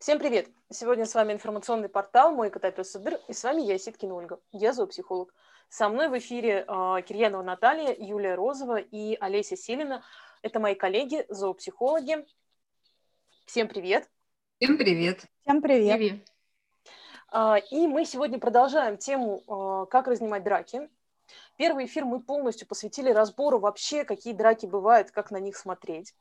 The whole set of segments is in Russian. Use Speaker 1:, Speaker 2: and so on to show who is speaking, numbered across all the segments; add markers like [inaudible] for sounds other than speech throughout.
Speaker 1: Всем привет! Сегодня с вами информационный портал «Мой кота пес Садыр», и с вами я, Ситкина Ольга, я зоопсихолог. Со мной в эфире э, Кирьянова Наталья, Юлия Розова и Олеся Селина. Это мои коллеги, зоопсихологи. Всем привет!
Speaker 2: Всем привет!
Speaker 3: Всем привет! привет.
Speaker 1: Э, и мы сегодня продолжаем тему э, «Как разнимать драки». Первый эфир мы полностью посвятили разбору вообще, какие драки бывают, как на них смотреть.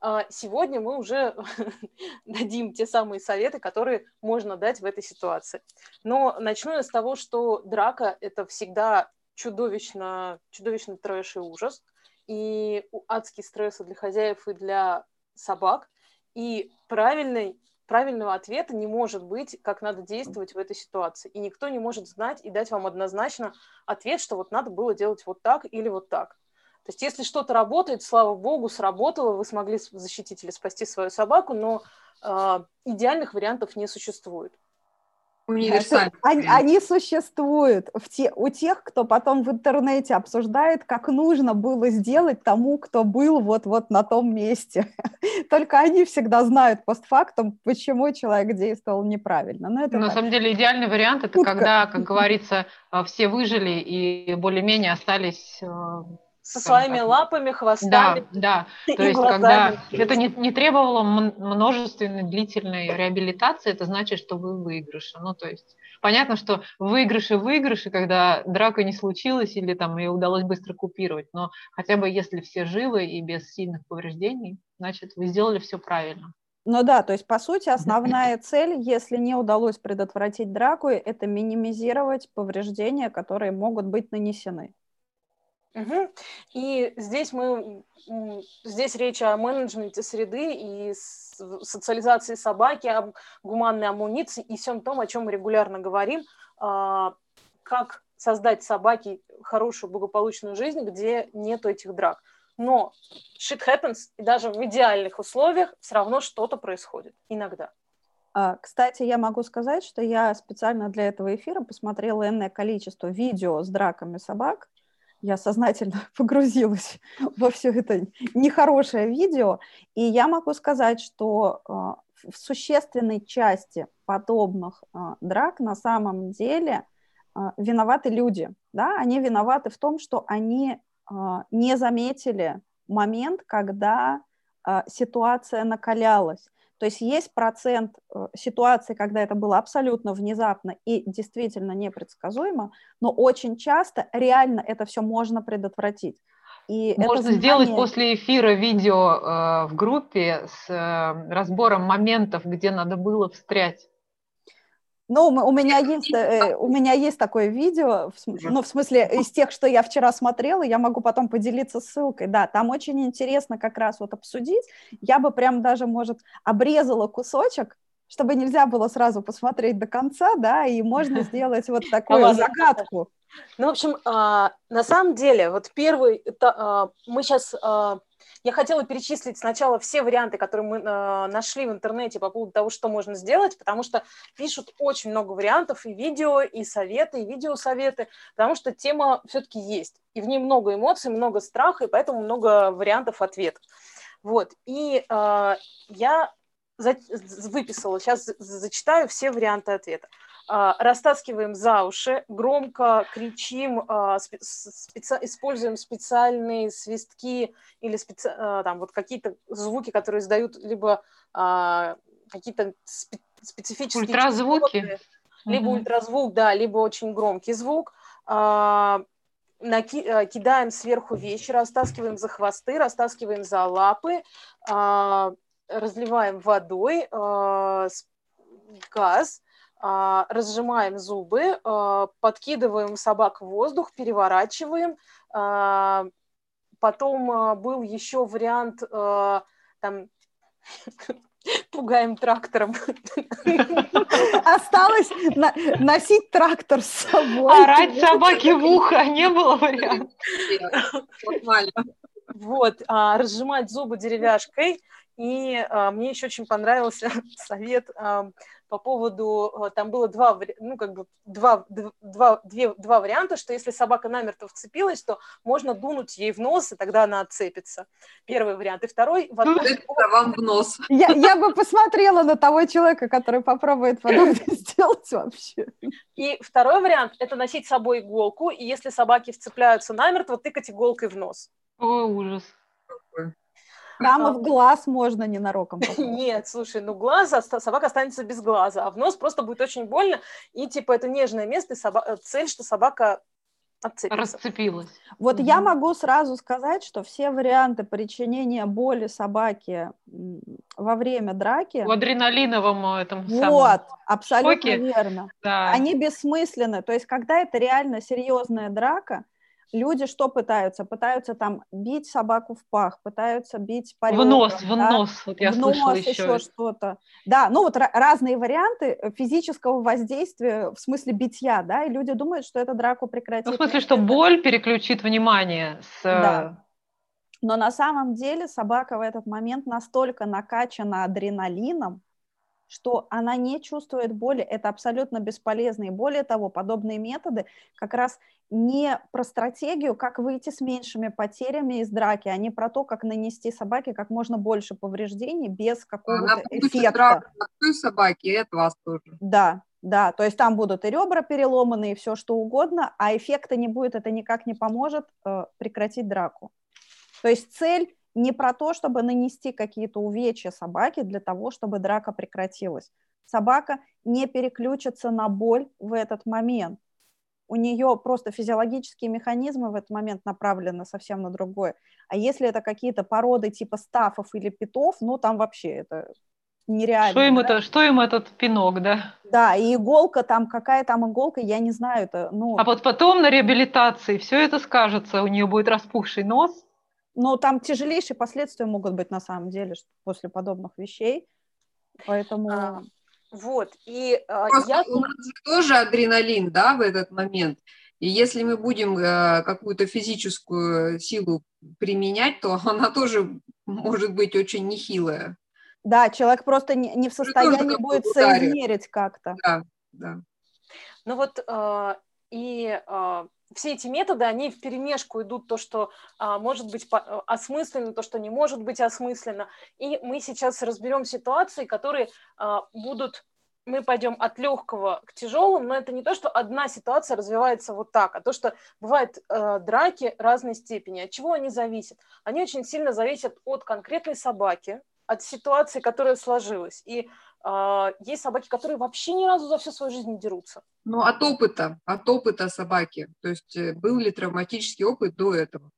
Speaker 1: А, сегодня мы уже [laughs] дадим те самые советы, которые можно дать в этой ситуации. Но начну я с того, что драка – это всегда чудовищно, чудовищно трэш и ужас, и адские стрессы для хозяев и для собак. И правильный, правильного ответа не может быть, как надо действовать в этой ситуации. И никто не может знать и дать вам однозначно ответ, что вот надо было делать вот так или вот так. То есть если что-то работает, слава богу, сработало, вы смогли защитить или спасти свою собаку, но э, идеальных вариантов не существует.
Speaker 3: Универсальные. Они, они существуют в те, у тех, кто потом в интернете обсуждает, как нужно было сделать тому, кто был вот-вот на том месте. [laughs] Только они всегда знают постфактум, почему человек действовал неправильно.
Speaker 2: Но это на так. самом деле идеальный вариант – это Утка. когда, как говорится, все выжили и более-менее остались
Speaker 1: со своими так. лапами, хвостами.
Speaker 2: Да, да. То есть, глазами. когда это не, не требовало множественной длительной реабилитации, это значит, что вы в выигрыше. Ну, то есть, понятно, что выигрыши выигрыши, когда драка не случилась или там ее удалось быстро купировать, но хотя бы если все живы и без сильных повреждений, значит, вы сделали все правильно.
Speaker 3: Ну да, то есть, по сути, основная цель, если не удалось предотвратить драку, это минимизировать повреждения, которые могут быть нанесены.
Speaker 1: Угу. И здесь мы, здесь речь о менеджменте среды и социализации собаки, об гуманной амуниции и всем том, о чем мы регулярно говорим, а, как создать собаке хорошую, благополучную жизнь, где нет этих драк. Но shit happens, и даже в идеальных условиях все равно что-то происходит иногда.
Speaker 3: А, кстати, я могу сказать, что я специально для этого эфира посмотрела энное количество видео с драками собак, я сознательно [laughs] погрузилась во все это нехорошее видео, и я могу сказать, что а, в существенной части подобных а, драк на самом деле а, виноваты люди, да, они виноваты в том, что они не заметили момент, когда ситуация накалялась. То есть есть процент э, ситуаций, когда это было абсолютно внезапно и действительно непредсказуемо, но очень часто реально это все можно предотвратить.
Speaker 2: И Можно знание... сделать после эфира видео э, в группе с э, разбором моментов, где надо было встрять.
Speaker 3: Ну, у меня есть, э, у меня есть такое видео, ну, в смысле, из тех, что я вчера смотрела, я могу потом поделиться ссылкой, да, там очень интересно как раз вот обсудить, я бы прям даже, может, обрезала кусочек, чтобы нельзя было сразу посмотреть до конца, да, и можно [laughs] сделать вот такую загадку.
Speaker 1: Ну, в общем, а, на самом деле, вот первый, а, мы сейчас а, я хотела перечислить сначала все варианты, которые мы э, нашли в интернете по поводу того, что можно сделать, потому что пишут очень много вариантов, и видео, и советы, и видеосоветы, потому что тема все-таки есть, и в ней много эмоций, много страха, и поэтому много вариантов ответов. Вот, и э, я за, выписала, сейчас зачитаю все варианты ответа. А, растаскиваем за уши, громко кричим, а, специ... используем специальные свистки или специ... А, там вот какие-то звуки, которые издают либо какие-то специфические...
Speaker 2: Ультразвуки. Частоты,
Speaker 1: либо угу. ультразвук, да, либо очень громкий звук. Наки... Кидаем сверху вещи, растаскиваем за хвосты, растаскиваем за лапы, разливаем водой, газ, разжимаем зубы, а, подкидываем собак в воздух, переворачиваем. А, потом был еще вариант там [laughs] пугаем трактором. [laughs]
Speaker 3: Осталось на- носить трактор с собой.
Speaker 2: Орать собаке в ухо не было варианта.
Speaker 1: Вот, а, разжимать зубы деревяшкой И а, мне еще очень понравился [laughs] совет а, по поводу, а, там было два, ну, как бы два, два, две, два варианта, что если собака намертво вцепилась, то можно дунуть ей в нос, и тогда она отцепится. Первый вариант. И второй...
Speaker 4: Это вам в нос.
Speaker 3: Я, я бы посмотрела на того человека, который попробует подобное [laughs] сделать вообще.
Speaker 1: И второй вариант – это носить с собой иголку, и если собаки вцепляются намертво, тыкать иголкой в нос.
Speaker 2: Ой, ужас.
Speaker 3: Там и в глаз можно ненароком. [laughs]
Speaker 1: Нет, слушай, ну глаз, собака останется без глаза, а в нос просто будет очень больно, и типа это нежное место, и соба... Э, цель, что собака отцепится.
Speaker 2: Расцепилась.
Speaker 3: Вот угу. я могу сразу сказать, что все варианты причинения боли собаке во время драки...
Speaker 2: В адреналиновом э, этом
Speaker 3: Вот, самом абсолютно шоке. верно. Да. Они бессмысленны. То есть, когда это реально серьезная драка, люди что пытаются? Пытаются там бить собаку в пах, пытаются бить по
Speaker 2: ребрам, В нос, в да? нос, вот я в слышала нос, еще. еще
Speaker 3: что-то. Да, ну вот разные варианты физического воздействия, в смысле битья, да, и люди думают, что это драку прекратит. Ну,
Speaker 2: в смысле, что боль переключит внимание с...
Speaker 3: Да. Но на самом деле собака в этот момент настолько накачана адреналином, что она не чувствует боли, это абсолютно бесполезно. И более того, подобные методы как раз не про стратегию, как выйти с меньшими потерями из драки, а не про то, как нанести собаке как можно больше повреждений без какого-то эффекта. Драка
Speaker 4: той собаки, и от вас тоже.
Speaker 3: Да, да, то есть там будут и ребра переломаны, и все что угодно, а эффекта не будет, это никак не поможет э, прекратить драку. То есть цель не про то, чтобы нанести какие-то увечья собаке для того, чтобы драка прекратилась. Собака не переключится на боль в этот момент. У нее просто физиологические механизмы в этот момент направлены совсем на другое. А если это какие-то породы типа стафов или питов, ну там вообще это нереально.
Speaker 2: Что им, да? это, что им этот пинок, да?
Speaker 3: Да, и иголка там, какая там иголка, я не знаю. Это, ну...
Speaker 2: А вот потом на реабилитации все это скажется, у нее будет распухший нос,
Speaker 3: но там тяжелейшие последствия могут быть на самом деле после подобных вещей. Поэтому... А,
Speaker 1: вот, и
Speaker 4: а, я... У нас же тоже адреналин, да, в этот момент. И если мы будем э, какую-то физическую силу применять, то [laughs] она тоже может быть очень нехилая.
Speaker 3: Да, человек просто не, не в состоянии будет соизмерить как-то.
Speaker 4: Да, да.
Speaker 1: Ну вот, э, и э, все эти методы, они в перемешку идут, то, что а, может быть э, осмысленно, то, что не может быть осмысленно. И мы сейчас разберем ситуации, которые а, будут, мы пойдем от легкого к тяжелым, но это не то, что одна ситуация развивается вот так, а то, что бывают а, драки разной степени. От чего они зависят? Они очень сильно зависят от конкретной собаки, от ситуации, которая сложилась. И а, есть собаки, которые вообще ни разу за всю свою жизнь не дерутся.
Speaker 4: Ну, от опыта, от опыта собаки. То есть э, был ли травматический опыт до этого?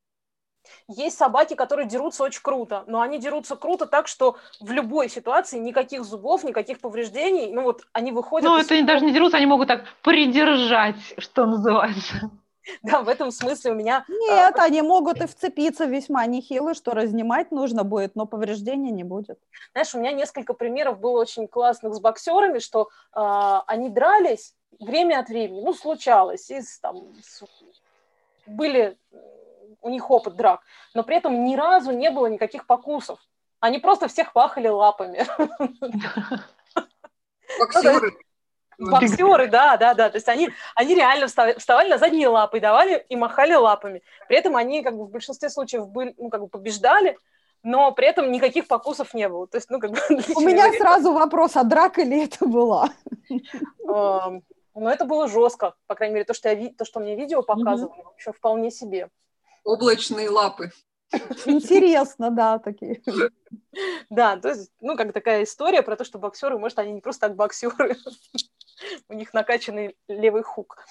Speaker 1: Есть собаки, которые дерутся очень круто, но они дерутся круто так, что в любой ситуации никаких зубов, никаких повреждений, ну вот они выходят...
Speaker 2: Ну, это из... даже не дерутся, они могут так придержать, что называется. [laughs]
Speaker 1: Да, в этом смысле у меня...
Speaker 3: А, Нет, они могут и вцепиться весьма нехило, что разнимать нужно будет, но повреждения не будет.
Speaker 1: Знаешь, у меня несколько примеров было очень классных с боксерами, что э, они дрались время от времени, ну, случалось, из, там, с... были у них опыт драк, но при этом ни разу не было никаких покусов. Они просто всех пахали лапами. [laughs]
Speaker 4: Боксеры.
Speaker 1: Боксеры, да, да, да. То есть они, они реально вставали на задние лапы, давали и махали лапами. При этом они как бы в большинстве случаев были, ну, как бы побеждали, но при этом никаких покусов не было. То есть, ну, как бы... [laughs]
Speaker 3: У меня сразу вопрос, а драка ли это была? [laughs]
Speaker 1: Ну, это было жестко, по крайней мере, то, что, я, то, что мне видео показывали, еще вполне себе.
Speaker 4: Облачные лапы. [laughs]
Speaker 3: Интересно, да, такие.
Speaker 1: Да, то есть, ну, как такая история про то, что боксеры, может, они не просто так боксеры, [laughs] у них накачанный левый хук.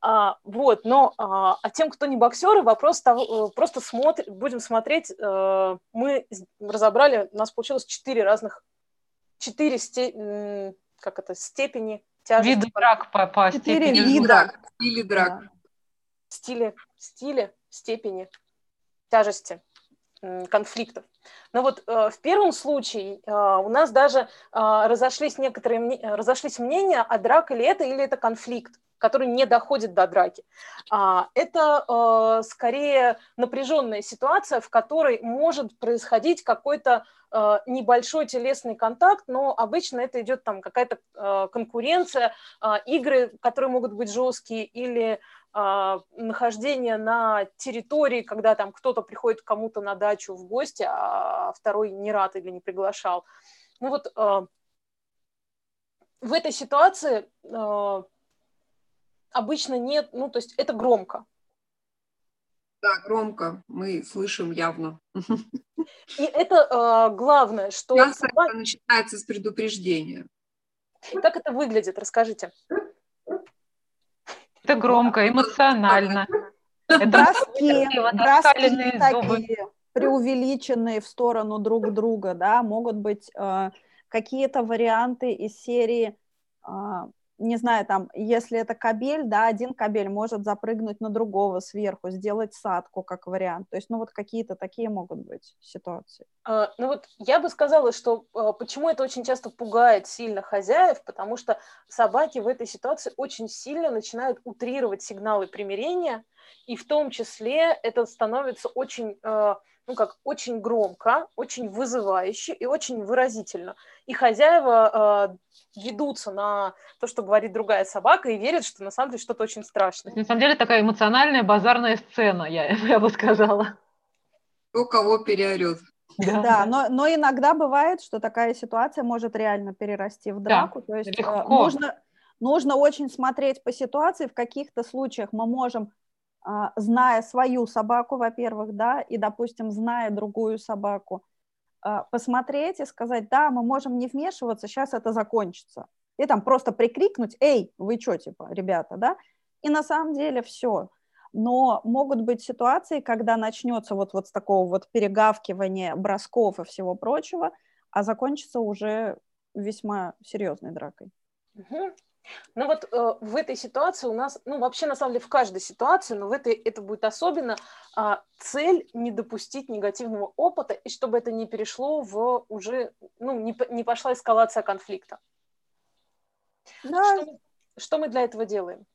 Speaker 1: А, вот, но а, а тем, кто не боксеры, вопрос того, э, просто смотр, будем смотреть, а, мы разобрали, у нас получилось четыре разных, четыре сте, как это, степени тяжести.
Speaker 2: Виды драк по, по
Speaker 3: четыре степени. вида.
Speaker 4: Стили драк. Да.
Speaker 1: Стили, стили, степени тяжести конфликтов. Но вот э, в первом случае э, у нас даже э, разошлись некоторые разошлись мнения, а драка ли это или это конфликт. Который не доходит до драки. А, это э, скорее напряженная ситуация, в которой может происходить какой-то э, небольшой телесный контакт, но обычно это идет там какая-то э, конкуренция, игры, которые могут быть жесткие, или нахождение на территории, когда там кто-то приходит кому-то на дачу в гости, а второй не рад или не приглашал. Ну вот в этой ситуации обычно нет, ну, то есть это громко.
Speaker 4: Да, громко, мы слышим явно.
Speaker 1: И это э, главное, что...
Speaker 4: Часто это начинается с предупреждения.
Speaker 1: Как это выглядит, расскажите.
Speaker 2: Это громко, эмоционально.
Speaker 3: Это броски, броски такие преувеличенные в сторону друг друга, да, могут быть э, какие-то варианты из серии э, не знаю, там, если это кабель, да, один кабель может запрыгнуть на другого сверху, сделать садку как вариант. То есть, ну, вот какие-то такие могут быть ситуации.
Speaker 1: А, ну, вот я бы сказала, что а, почему это очень часто пугает сильно хозяев, потому что собаки в этой ситуации очень сильно начинают утрировать сигналы примирения, и в том числе это становится очень... А, ну как, очень громко, очень вызывающе и очень выразительно. И хозяева э, ведутся на то, что говорит другая собака, и верят, что на самом деле что-то очень страшное.
Speaker 2: На самом деле такая эмоциональная базарная сцена, я, [laughs] я бы сказала.
Speaker 4: Кто кого переорет.
Speaker 3: Да, да но, но иногда бывает, что такая ситуация может реально перерасти в драку. Да, то есть э, легко. нужно, нужно очень смотреть по ситуации. В каких-то случаях мы можем зная свою собаку, во-первых, да, и, допустим, зная другую собаку, а, посмотреть и сказать, да, мы можем не вмешиваться, сейчас это закончится. И там просто прикрикнуть, эй, вы что, типа, ребята, да? И на самом деле все. Но могут быть ситуации, когда начнется вот, вот с такого вот перегавкивания, бросков и всего прочего, а закончится уже весьма серьезной дракой.
Speaker 1: Ну вот э, в этой ситуации у нас, ну вообще на самом деле в каждой ситуации, но в этой это будет особенно э, цель не допустить негативного опыта и чтобы это не перешло в уже, ну не, не пошла эскалация конфликта. Да. Что, что мы для этого делаем?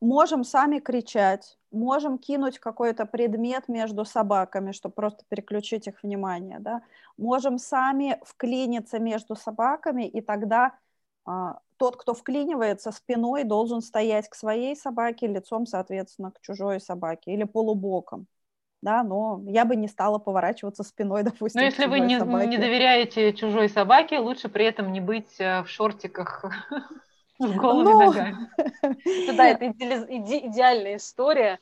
Speaker 3: Можем сами кричать, можем кинуть какой-то предмет между собаками, чтобы просто переключить их внимание, да. Можем сами вклиниться между собаками, и тогда тот, кто вклинивается спиной, должен стоять к своей собаке, лицом, соответственно, к чужой собаке или полубоком. Да, но я бы не стала поворачиваться спиной, [laughs] допустим.
Speaker 2: Но если вы не, не доверяете чужой собаке, лучше при этом не быть э, в шортиках [laughs] с голыми ну, ногами. [laughs]
Speaker 1: Да, это идеальная история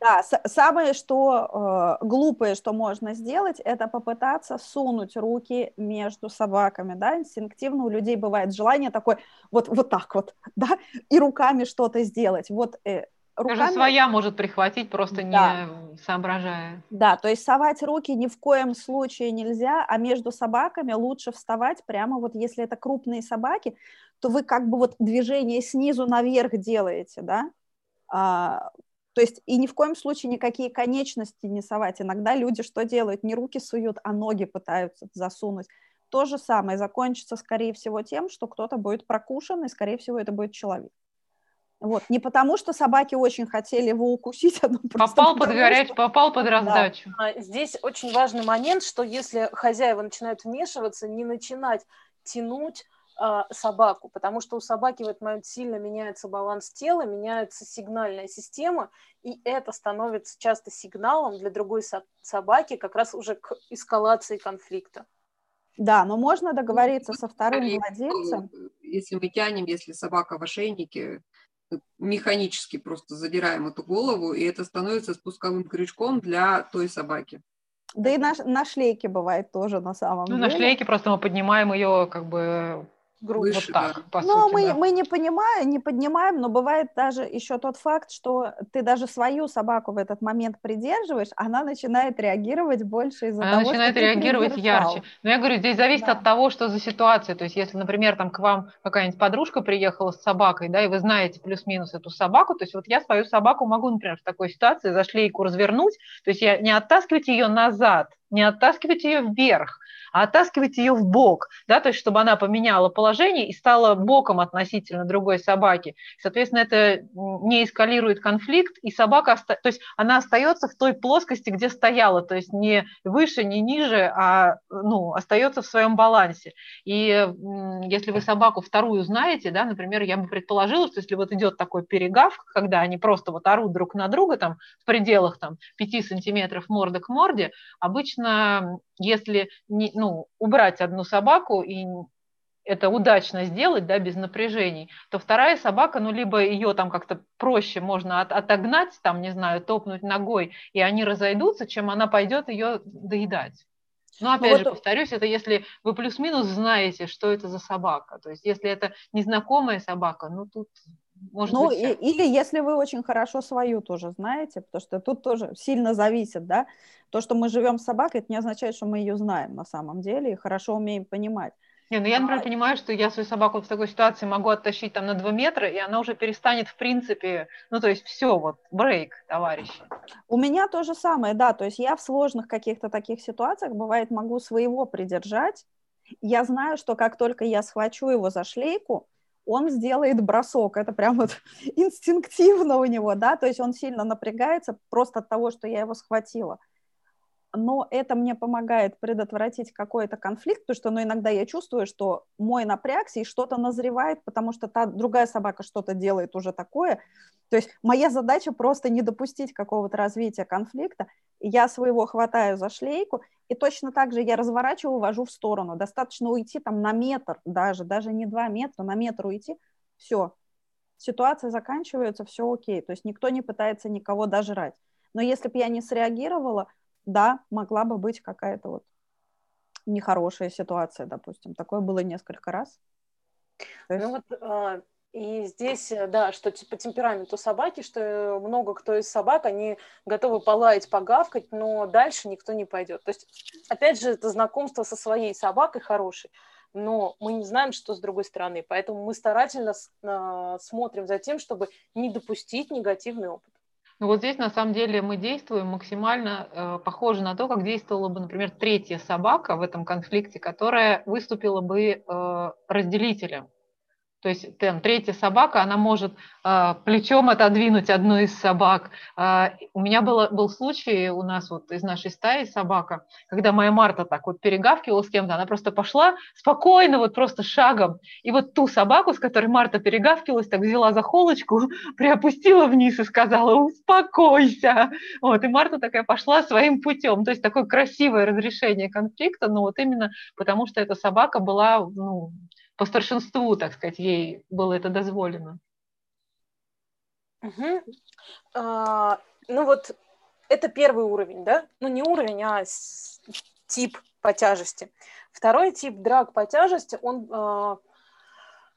Speaker 3: да, самое, что э, глупое, что можно сделать, это попытаться сунуть руки между собаками, да, инстинктивно у людей бывает желание такое, вот, вот так вот, [laughs] да, и руками что-то сделать, вот э,
Speaker 2: руками... Даже своя может прихватить, просто да. не соображая.
Speaker 3: Да, то есть совать руки ни в коем случае нельзя, а между собаками лучше вставать прямо вот, если это крупные собаки, то вы как бы вот движение снизу наверх делаете, да, а, то есть и ни в коем случае никакие конечности не совать. Иногда люди что делают? Не руки суют, а ноги пытаются засунуть. То же самое закончится, скорее всего, тем, что кто-то будет прокушен, и, скорее всего, это будет человек. Вот. Не потому, что собаки очень хотели его укусить, а
Speaker 2: попал под горячую, что... попал под раздачу.
Speaker 1: Да. Здесь очень важный момент, что если хозяева начинают вмешиваться, не начинать тянуть а, собаку, потому что у собаки в этот момент сильно меняется баланс тела, меняется сигнальная система, и это становится часто сигналом для другой собаки как раз уже к эскалации конфликта.
Speaker 3: Да, но можно договориться со вторым владельцем.
Speaker 4: Если мы тянем, если собака в ошейнике, механически просто задираем эту голову, и это становится спусковым крючком для той собаки.
Speaker 3: Да и на, на шлейке бывает тоже на самом ну, деле.
Speaker 2: На шлейке просто мы поднимаем ее как бы
Speaker 3: грубо Выше, так, да. по но сути, мы, да. мы не понимаем, не поднимаем, но бывает даже еще тот факт, что ты даже свою собаку в этот момент придерживаешь, она начинает реагировать больше из-за
Speaker 2: она
Speaker 3: того,
Speaker 2: начинает
Speaker 3: что
Speaker 2: реагировать ярче. Но я говорю, здесь зависит да. от того, что за ситуация. То есть, если, например, там к вам какая-нибудь подружка приехала с собакой, да, и вы знаете плюс-минус эту собаку, то есть вот я свою собаку могу, например, в такой ситуации за шлейку развернуть, то есть я не оттаскивать ее назад, не оттаскивать ее вверх, а оттаскивать ее в бок, да, то есть чтобы она поменяла положение и стала боком относительно другой собаки. Соответственно, это не эскалирует конфликт, и собака, то есть она остается в той плоскости, где стояла, то есть не выше, не ниже, а ну, остается в своем балансе. И если вы собаку вторую знаете, да, например, я бы предположила, что если вот идет такой перегав, когда они просто вот орут друг на друга там в пределах там 5 сантиметров морда к морде, обычно если не, ну, убрать одну собаку и это удачно сделать, да, без напряжений, то вторая собака, ну, либо ее там как-то проще можно от, отогнать, там, не знаю, топнуть ногой, и они разойдутся, чем она пойдет ее доедать. Но ну, опять ну, же, вот... повторюсь, это если вы плюс-минус знаете, что это за собака. То есть, если это незнакомая собака, ну тут может
Speaker 3: ну,
Speaker 2: быть...
Speaker 3: И, или если вы очень хорошо свою тоже знаете, потому что тут тоже сильно зависит, да. То, что мы живем с собакой, это не означает, что мы ее знаем на самом деле и хорошо умеем понимать.
Speaker 2: Не, ну я, например, а... понимаю, что я свою собаку в такой ситуации могу оттащить там на 2 метра, и она уже перестанет, в принципе, ну, то есть все, вот, брейк, товарищи.
Speaker 3: У меня то же самое, да, то есть я в сложных каких-то таких ситуациях, бывает, могу своего придержать, я знаю, что как только я схвачу его за шлейку, он сделает бросок, это прям вот [laughs] инстинктивно у него, да, то есть он сильно напрягается просто от того, что я его схватила но это мне помогает предотвратить какой-то конфликт, потому что ну, иногда я чувствую, что мой напрягся и что-то назревает, потому что та другая собака что-то делает уже такое. То есть моя задача просто не допустить какого-то развития конфликта. Я своего хватаю за шлейку, и точно так же я разворачиваю, вожу в сторону. Достаточно уйти там на метр даже, даже не два метра, на метр уйти, все, ситуация заканчивается, все окей. То есть никто не пытается никого дожрать. Но если бы я не среагировала, да, могла бы быть какая-то вот нехорошая ситуация, допустим. Такое было несколько раз.
Speaker 1: Ну есть... Ну вот а, и здесь, э, да, что по темпераменту собаки, что много кто из собак, они готовы полаять, погавкать, но дальше никто не пойдет. То есть, опять же, это знакомство со своей собакой хорошей, но мы не знаем, что с другой стороны, поэтому мы старательно а, смотрим за тем, чтобы не допустить негативный опыт.
Speaker 2: Ну вот здесь на самом деле мы действуем максимально э, похоже на то, как действовала бы, например, третья собака в этом конфликте, которая выступила бы э, разделителем. То есть там третья собака, она может э, плечом отодвинуть одну из собак. Э, у меня было, был случай у нас вот из нашей стаи собака, когда моя Марта так вот перегавкивала с кем-то, она просто пошла спокойно, вот просто шагом. И вот ту собаку, с которой Марта перегавкивалась, так взяла за холочку, [laughs] приопустила вниз и сказала «успокойся». Вот, и Марта такая пошла своим путем. То есть такое красивое разрешение конфликта, но вот именно потому, что эта собака была ну, по старшинству, так сказать, ей было это дозволено.
Speaker 1: Угу. А, ну вот это первый уровень, да? Ну не уровень, а тип по тяжести. Второй тип драк по тяжести, он а,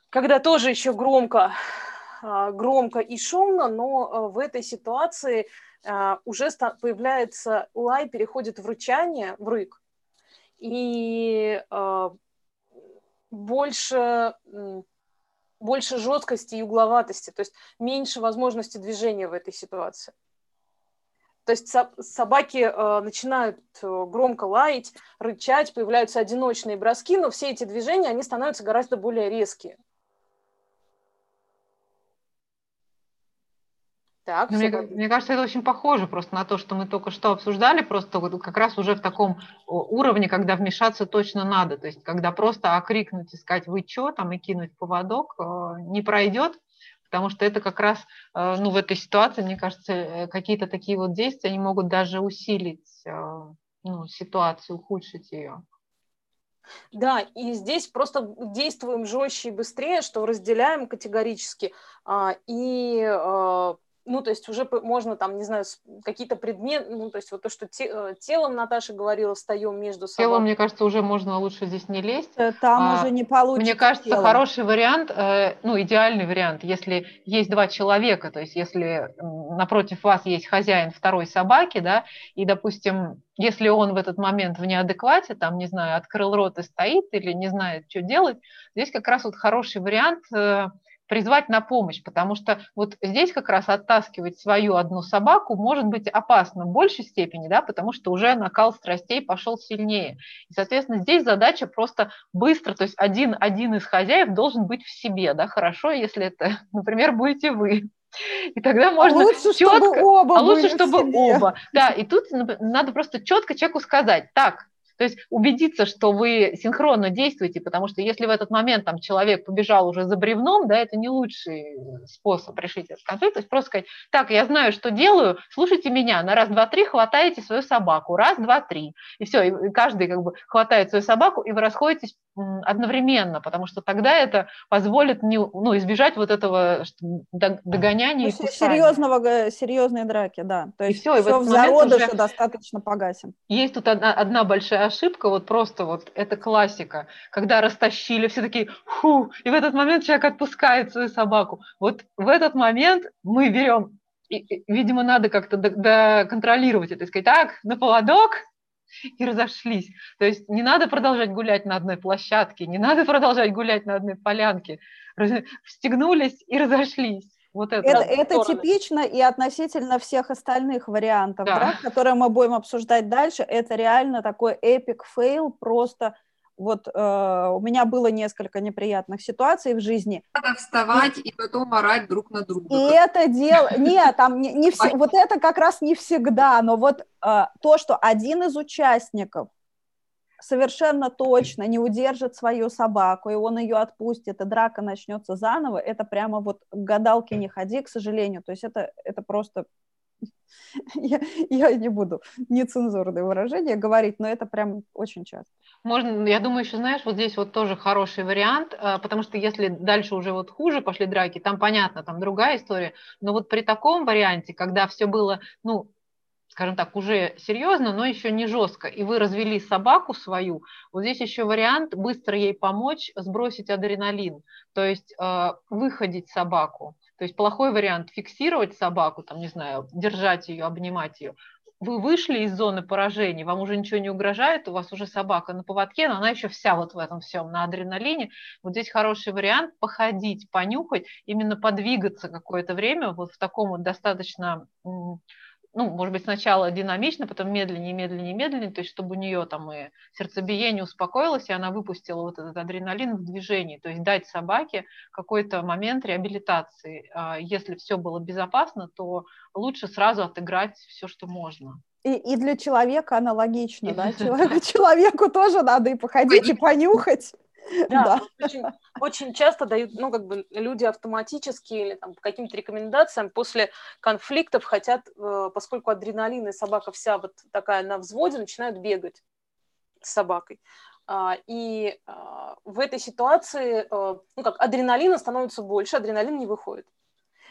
Speaker 1: когда тоже еще громко, а, громко и шумно, но а, в этой ситуации а, уже появляется лай, переходит в рычание, в рык. И а, больше, больше жесткости и угловатости, то есть меньше возможности движения в этой ситуации. То есть собаки э, начинают э, громко лаять, рычать, появляются одиночные броски, но все эти движения, они становятся гораздо более резкие.
Speaker 2: Так, ну, мне, мне кажется, это очень похоже просто на то, что мы только что обсуждали, просто вот как раз уже в таком уровне, когда вмешаться точно надо, то есть когда просто окрикнуть и сказать «вы чё?» там и кинуть поводок э, не пройдет, потому что это как раз, э, ну, в этой ситуации, мне кажется, э, какие-то такие вот действия, они могут даже усилить ну, ситуацию, ухудшить ее.
Speaker 1: Да, и здесь просто действуем жестче и быстрее, что разделяем категорически а, и ну, то есть уже можно там, не знаю, какие-то предметы, ну, то есть вот то, что те, э, телом Наташа говорила, встаем между
Speaker 2: собой. Телом, мне кажется, уже можно лучше здесь не лезть.
Speaker 3: Э, там а, уже не получится.
Speaker 2: Мне кажется, телом. хороший вариант, э, ну, идеальный вариант, если есть два человека, то есть если напротив вас есть хозяин второй собаки, да, и, допустим, если он в этот момент в неадеквате, там, не знаю, открыл рот и стоит или не знает, что делать, здесь как раз вот хороший вариант призвать на помощь, потому что вот здесь как раз оттаскивать свою одну собаку может быть опасно в большей степени, да, потому что уже накал страстей пошел сильнее. И, соответственно, здесь задача просто быстро, то есть один, один из хозяев должен быть в себе, да, хорошо, если это, [laughs] например, будете вы. И тогда можно а
Speaker 3: лучше, четко, чтобы оба
Speaker 2: а лучше, чтобы оба. Да, и тут надо просто четко человеку сказать, так, то есть убедиться, что вы синхронно действуете, потому что если в этот момент там человек побежал уже за бревном, да, это не лучший способ решить этот конфликт. То есть просто сказать, так, я знаю, что делаю, слушайте меня, на раз, два, три хватаете свою собаку, раз, два, три. И все, и каждый как бы хватает свою собаку, и вы расходитесь одновременно, потому что тогда это позволит не, ну, избежать вот этого догоняния.
Speaker 3: Ну, серьезного, серьезной драки, да. То есть и все, и все в, в зародыше уже... достаточно погасим.
Speaker 2: Есть тут одна, одна большая ошибка, вот просто вот это классика, когда растащили, все такие, фу, и в этот момент человек отпускает свою собаку. Вот в этот момент мы берем, и, видимо, надо как-то доконтролировать это, сказать, так, на поводок, [laughs] и разошлись. То есть не надо продолжать гулять на одной площадке, не надо продолжать гулять на одной полянке. Встегнулись и разошлись.
Speaker 3: Вот это это, это типично и относительно всех остальных вариантов, да. Драк, которые мы будем обсуждать дальше. Это реально такой epic fail, просто вот э, у меня было несколько неприятных ситуаций в жизни.
Speaker 4: Надо вставать и, и потом орать друг на друга.
Speaker 3: И это дело... Нет, там не, не все... Вот это как раз не всегда, но вот э, то, что один из участников совершенно точно не удержит свою собаку, и он ее отпустит, и драка начнется заново, это прямо вот к гадалке не ходи, к сожалению. То есть это, это просто [laughs] я, я не буду нецензурные выражения говорить, но это прям очень часто.
Speaker 2: Можно, я думаю, еще, знаешь, вот здесь вот тоже хороший вариант, а, потому что если дальше уже вот хуже пошли драки, там понятно, там другая история, но вот при таком варианте, когда все было, ну, скажем так, уже серьезно, но еще не жестко, и вы развели собаку свою, вот здесь еще вариант быстро ей помочь сбросить адреналин, то есть э, выходить собаку. То есть плохой вариант фиксировать собаку, там, не знаю, держать ее, обнимать ее. Вы вышли из зоны поражения, вам уже ничего не угрожает, у вас уже собака на поводке, но она еще вся вот в этом всем, на адреналине. Вот здесь хороший вариант походить, понюхать, именно подвигаться какое-то время вот в таком вот достаточно ну, может быть, сначала динамично, потом медленнее, медленнее, медленнее, то есть чтобы у нее там и сердцебиение успокоилось, и она выпустила вот этот адреналин в движении, то есть дать собаке какой-то момент реабилитации. А если все было безопасно, то лучше сразу отыграть все, что можно.
Speaker 3: И, и для человека аналогично, да? [laughs] Человеку тоже надо и походить, и понюхать. [laughs]
Speaker 1: Да, да. Очень, очень часто дают, ну, как бы люди автоматически или там по каким-то рекомендациям после конфликтов хотят, э, поскольку адреналин и собака вся вот такая на взводе, начинают бегать с собакой. А, и а, в этой ситуации, э, ну, как адреналина становится больше, адреналин не выходит.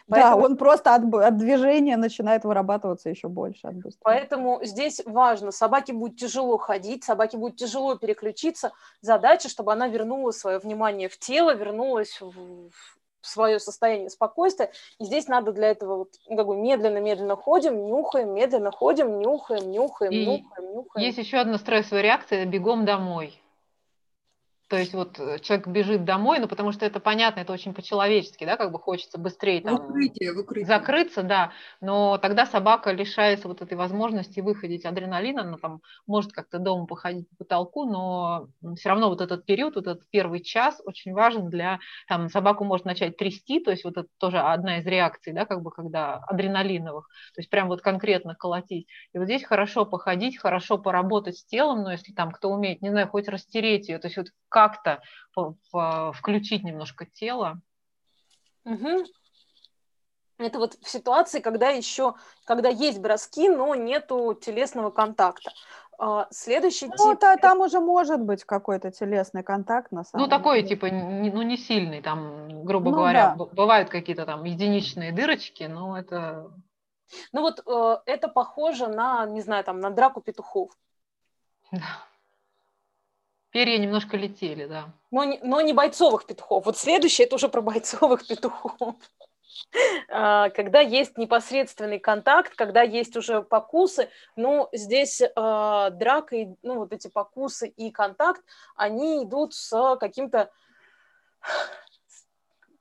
Speaker 3: Поэтому... Да, он просто от, от движения начинает вырабатываться еще больше. От
Speaker 1: Поэтому здесь важно, собаке будет тяжело ходить, собаке будет тяжело переключиться. Задача, чтобы она вернула свое внимание в тело, вернулась в, в свое состояние спокойствия. И здесь надо для этого вот, ну, как бы медленно-медленно ходим, нюхаем, медленно ходим, нюхаем, нюхаем,
Speaker 2: и
Speaker 1: нюхаем, нюхаем.
Speaker 2: Есть еще одна стрессовая реакция – бегом домой. То есть вот э, человек бежит домой, ну потому что это понятно, это очень по-человечески, да, как бы хочется быстрее там в укрытие, в укрытие. закрыться, да, но тогда собака лишается вот этой возможности выходить адреналина, она там может как-то дома походить по потолку, но все равно вот этот период, вот этот первый час очень важен для, там собаку может начать трясти, то есть вот это тоже одна из реакций, да, как бы когда адреналиновых, то есть прям вот конкретно колотить. И вот здесь хорошо походить, хорошо поработать с телом, но если там кто умеет, не знаю, хоть растереть ее, то есть вот как-то включить немножко тело.
Speaker 1: Угу. Это вот в ситуации, когда еще, когда есть броски, но нету телесного контакта. А, следующий
Speaker 3: ну,
Speaker 1: тип...
Speaker 3: Та, там уже может быть какой-то телесный контакт, на самом
Speaker 2: Ну, такой, деле. типа, не, ну, не сильный, там, грубо ну, говоря, да. бывают какие-то там единичные дырочки, но это...
Speaker 1: Ну, вот э, это похоже на, не знаю, там, на драку петухов.
Speaker 2: Да. [laughs] Перья немножко летели, да.
Speaker 1: Но не, но не бойцовых петухов. Вот следующее это уже про бойцовых петухов. [laughs] А, когда есть непосредственный контакт, когда есть уже покусы, но здесь э, драка, и, ну вот эти покусы и контакт, они идут с каким-то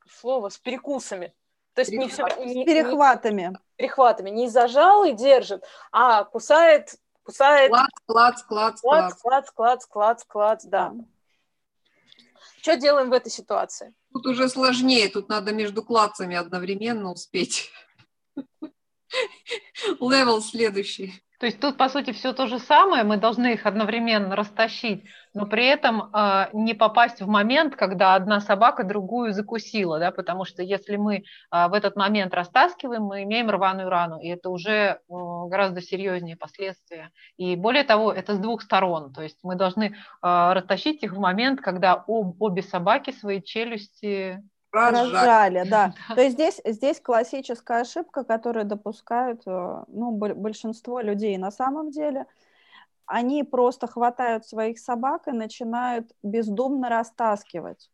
Speaker 1: слово, с перекусами. То есть не все...
Speaker 3: Не, с перехватами. Не,
Speaker 1: перехватами. Не зажал и держит, а кусает, кусает...
Speaker 4: Клац, клац, клац,
Speaker 1: клац. Клац, клац, клац, клац, да. Что делаем в этой ситуации?
Speaker 4: Тут уже сложнее, тут надо между клацами одновременно успеть. Левел следующий.
Speaker 2: То есть тут, по сути, все то же самое, мы должны их одновременно растащить, но при этом э, не попасть в момент, когда одна собака другую закусила, да, потому что если мы э, в этот момент растаскиваем, мы имеем рваную рану, и это уже э, гораздо серьезнее последствия. И более того, это с двух сторон, то есть мы должны э, растащить их в момент, когда об, обе собаки свои челюсти
Speaker 3: Разжали, [laughs] да. То есть здесь, здесь классическая ошибка, которую допускают э, ну, большинство людей на самом деле. Они просто хватают своих собак и начинают бездумно растаскивать.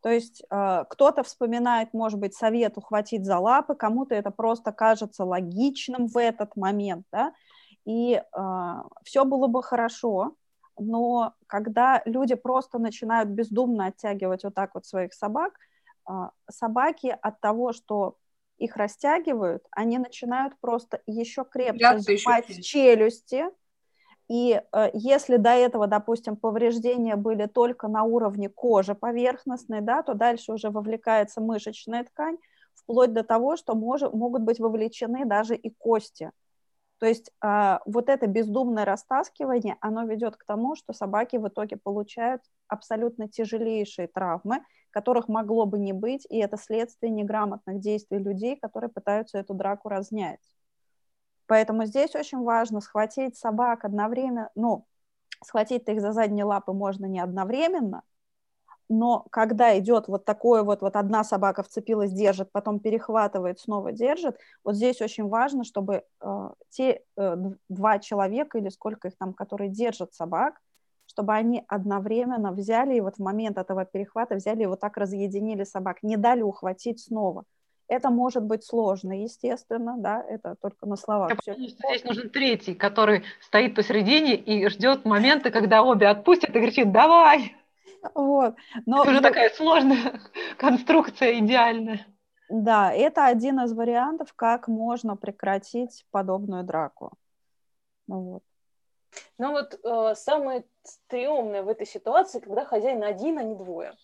Speaker 3: То есть э, кто-то вспоминает, может быть, совет ухватить за лапы, кому-то это просто кажется логичным в этот момент, да, и э, все было бы хорошо, но когда люди просто начинают бездумно оттягивать вот так вот своих собак, собаки от того, что их растягивают, они начинают просто еще крепче сжимать еще челюсти. И э, если до этого, допустим, повреждения были только на уровне кожи поверхностной, да, то дальше уже вовлекается мышечная ткань, вплоть до того, что мож, могут быть вовлечены даже и кости. То есть э, вот это бездумное растаскивание, оно ведет к тому, что собаки в итоге получают абсолютно тяжелейшие травмы, которых могло бы не быть, и это следствие неграмотных действий людей, которые пытаются эту драку разнять. Поэтому здесь очень важно схватить собак одновременно, ну, схватить их за задние лапы можно не одновременно, но когда идет вот такое вот, вот одна собака вцепилась, держит, потом перехватывает, снова держит, вот здесь очень важно, чтобы э, те э, два человека или сколько их там, которые держат собак, чтобы они одновременно взяли и вот в момент этого перехвата взяли и вот так разъединили собак, не дали ухватить снова. Это может быть сложно, естественно, да, это только на словах.
Speaker 2: Я понимаю, что здесь нужен третий, который стоит посередине и ждет момента, когда обе отпустят и кричит «давай!»
Speaker 3: Вот.
Speaker 2: Но, это уже но... такая сложная [laughs] конструкция идеальная.
Speaker 3: Да, это один из вариантов, как можно прекратить подобную драку. Ну, вот.
Speaker 1: Ну вот э, самое стрёмное в этой ситуации, когда хозяин один, а не двое.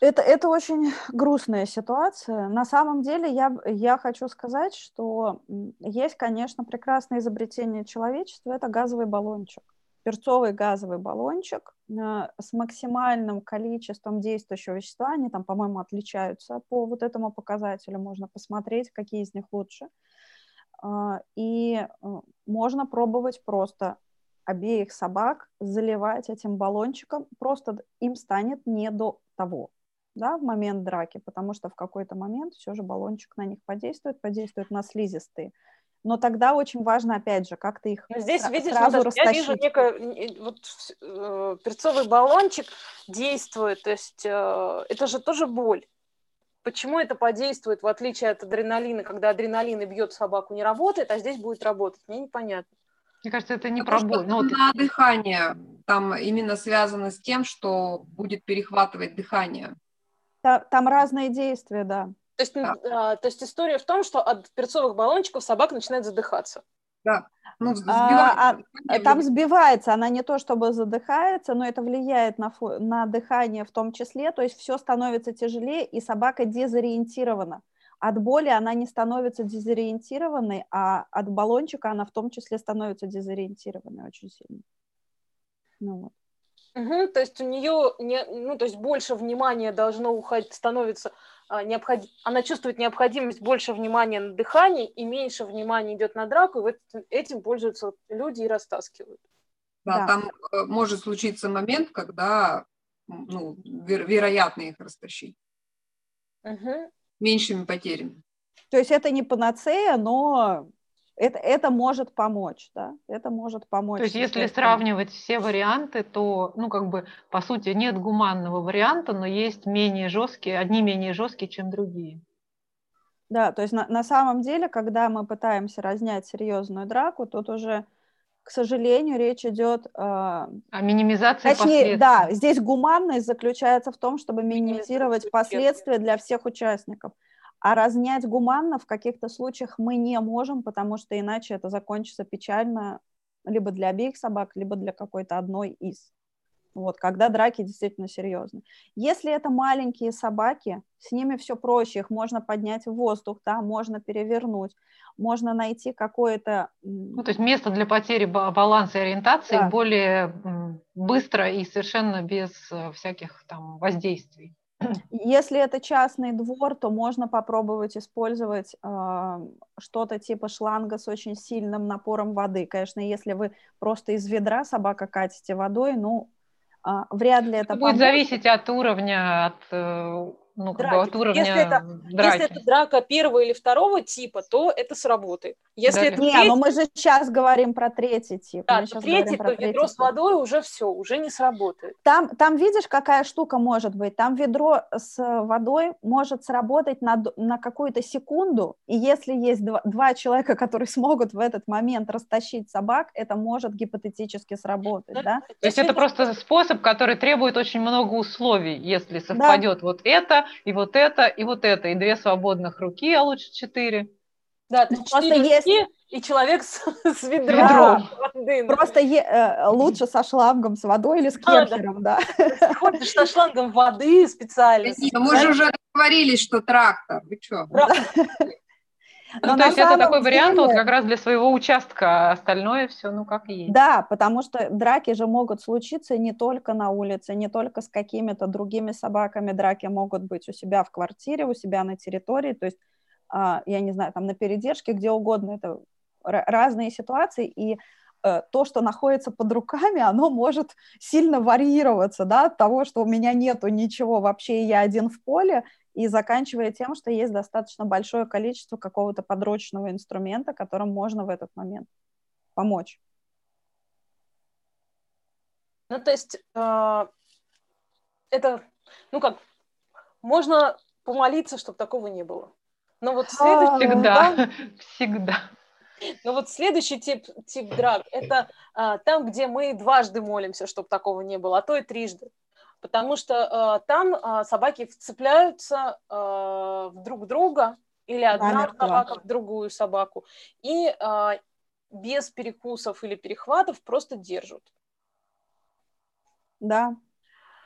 Speaker 3: Это, это очень грустная ситуация. На самом деле я, я хочу сказать, что есть, конечно, прекрасное изобретение человечества, это газовый баллончик перцовый газовый баллончик э, с максимальным количеством действующего вещества. Они там, по-моему, отличаются по вот этому показателю. Можно посмотреть, какие из них лучше. А, и э, можно пробовать просто обеих собак заливать этим баллончиком. Просто им станет не до того да, в момент драки, потому что в какой-то момент все же баллончик на них подействует, подействует на слизистые но тогда очень важно, опять же, как ты их
Speaker 1: но Здесь, видишь, сразу вот, я вижу некое, вот, э, перцовый баллончик действует, то есть э, это же тоже боль. Почему это подействует, в отличие от адреналина, когда адреналин и бьет собаку, не работает, а здесь будет работать? Мне непонятно.
Speaker 2: Мне кажется, это не про боль.
Speaker 4: Ну, вот... На дыхание там именно связано с тем, что будет перехватывать дыхание.
Speaker 3: Там, там разные действия, да.
Speaker 1: То есть, да. а, то есть история в том, что от перцовых баллончиков собака начинает задыхаться.
Speaker 4: Да. Ну,
Speaker 3: а, а, там сбивается, она не то чтобы задыхается, но это влияет на, на дыхание в том числе, то есть все становится тяжелее, и собака дезориентирована. От боли она не становится дезориентированной, а от баллончика она в том числе становится дезориентированной очень сильно. Ну, вот.
Speaker 1: Угу, то есть у нее не, ну, то есть больше внимания должно уходить, становится а, необход... она чувствует необходимость больше внимания на дыхание и меньше внимания идет на драку, и вот этим пользуются люди и растаскивают.
Speaker 4: Да, да. там э, может случиться момент, когда ну, веро- вероятно их растащить. Угу. Меньшими потерями.
Speaker 3: То есть это не панацея, но это, это может помочь, да, это может помочь.
Speaker 2: То есть если сравнивать все варианты, то, ну, как бы, по сути, нет гуманного варианта, но есть менее жесткие, одни менее жесткие, чем другие.
Speaker 3: Да, то есть на, на самом деле, когда мы пытаемся разнять серьезную драку, тут уже к сожалению, речь идет... Э,
Speaker 2: о минимизации
Speaker 3: точнее,
Speaker 2: последствий.
Speaker 3: Да, здесь гуманность заключается в том, чтобы минимизировать последствия для всех участников. А разнять гуманно в каких-то случаях мы не можем, потому что иначе это закончится печально либо для обеих собак, либо для какой-то одной из. Вот, когда драки действительно серьезны. Если это маленькие собаки, с ними все проще, их можно поднять в воздух, да, можно перевернуть, можно найти какое-то...
Speaker 2: Ну, то есть место для потери баланса и ориентации да. более быстро и совершенно без э, всяких там воздействий.
Speaker 3: Если это частный двор, то можно попробовать использовать э, что-то типа шланга с очень сильным напором воды. Конечно, если вы просто из ведра собака катите водой, ну, э, вряд ли это, это
Speaker 2: будет зависеть от уровня, от э, ну, как бы от уровня
Speaker 1: если это,
Speaker 2: драки.
Speaker 1: Если это драка первого или второго типа, то это сработает. Если да. это
Speaker 3: Не, третий... но мы же сейчас говорим про третий тип.
Speaker 1: Да, то третий, то ведро с водой уже все, уже не сработает.
Speaker 3: Там, там видишь, какая штука может быть? Там ведро с водой может сработать на, на какую-то секунду, и если есть два, два человека, которые смогут в этот момент растащить собак, это может гипотетически сработать, да?
Speaker 2: То есть это просто способ, который требует очень много условий, если совпадет да. вот это, и вот это, и вот это, и две свободных руки, а лучше четыре.
Speaker 1: Да, то есть ну, четыре руки есть... и человек с, с ведром. Да.
Speaker 3: Воды, Просто е- э, лучше со шлангом с водой или с керхером, да.
Speaker 1: да. Ходишь со шлангом воды специально.
Speaker 4: Мы же уже договорились, что трактор, вы что?
Speaker 2: Ну, Но то есть это такой деле... вариант вот как раз для своего участка, а остальное все, ну, как есть.
Speaker 3: Да, потому что драки же могут случиться не только на улице, не только с какими-то другими собаками, драки могут быть у себя в квартире, у себя на территории, то есть, а, я не знаю, там на передержке, где угодно, это разные ситуации, и э, то, что находится под руками, [laughs] оно может сильно варьироваться, да, от того, что у меня нету ничего вообще, я один в поле, и заканчивая тем, что есть достаточно большое количество какого-то подручного инструмента, которым можно в этот момент помочь.
Speaker 1: Ну, то есть э, это, ну как, можно помолиться, чтобы такого не было. Но вот следующий...
Speaker 2: Всегда, да, [laughs] всегда.
Speaker 1: Но вот следующий тип, тип драк – это а, там, где мы дважды молимся, чтобы такого не было, а то и трижды потому что э, там э, собаки вцепляются э, в друг друга или одна Намертво. собака в другую собаку и э, без перекусов или перехватов просто держат.
Speaker 3: Да,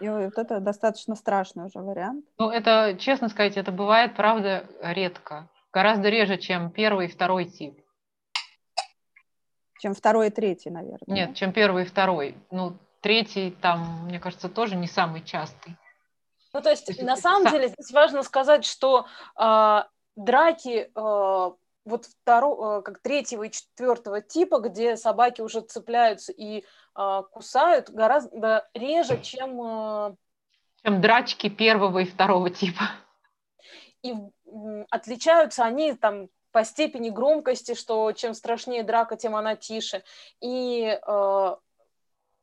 Speaker 3: и вот это достаточно страшный уже вариант.
Speaker 2: Ну, это, честно сказать, это бывает, правда, редко. Гораздо реже, чем первый и второй тип.
Speaker 3: Чем второй и третий, наверное.
Speaker 2: Нет, да? чем первый и второй. Ну, третий там, мне кажется, тоже не самый частый.
Speaker 1: Ну, то есть, то есть на самом сам... деле, здесь важно сказать, что э, драки э, вот второго, э, как третьего и четвертого типа, где собаки уже цепляются и э, кусают, гораздо реже, чем... Э,
Speaker 2: чем драчки первого и второго типа.
Speaker 1: И э, отличаются они там по степени громкости, что чем страшнее драка, тем она тише. И э,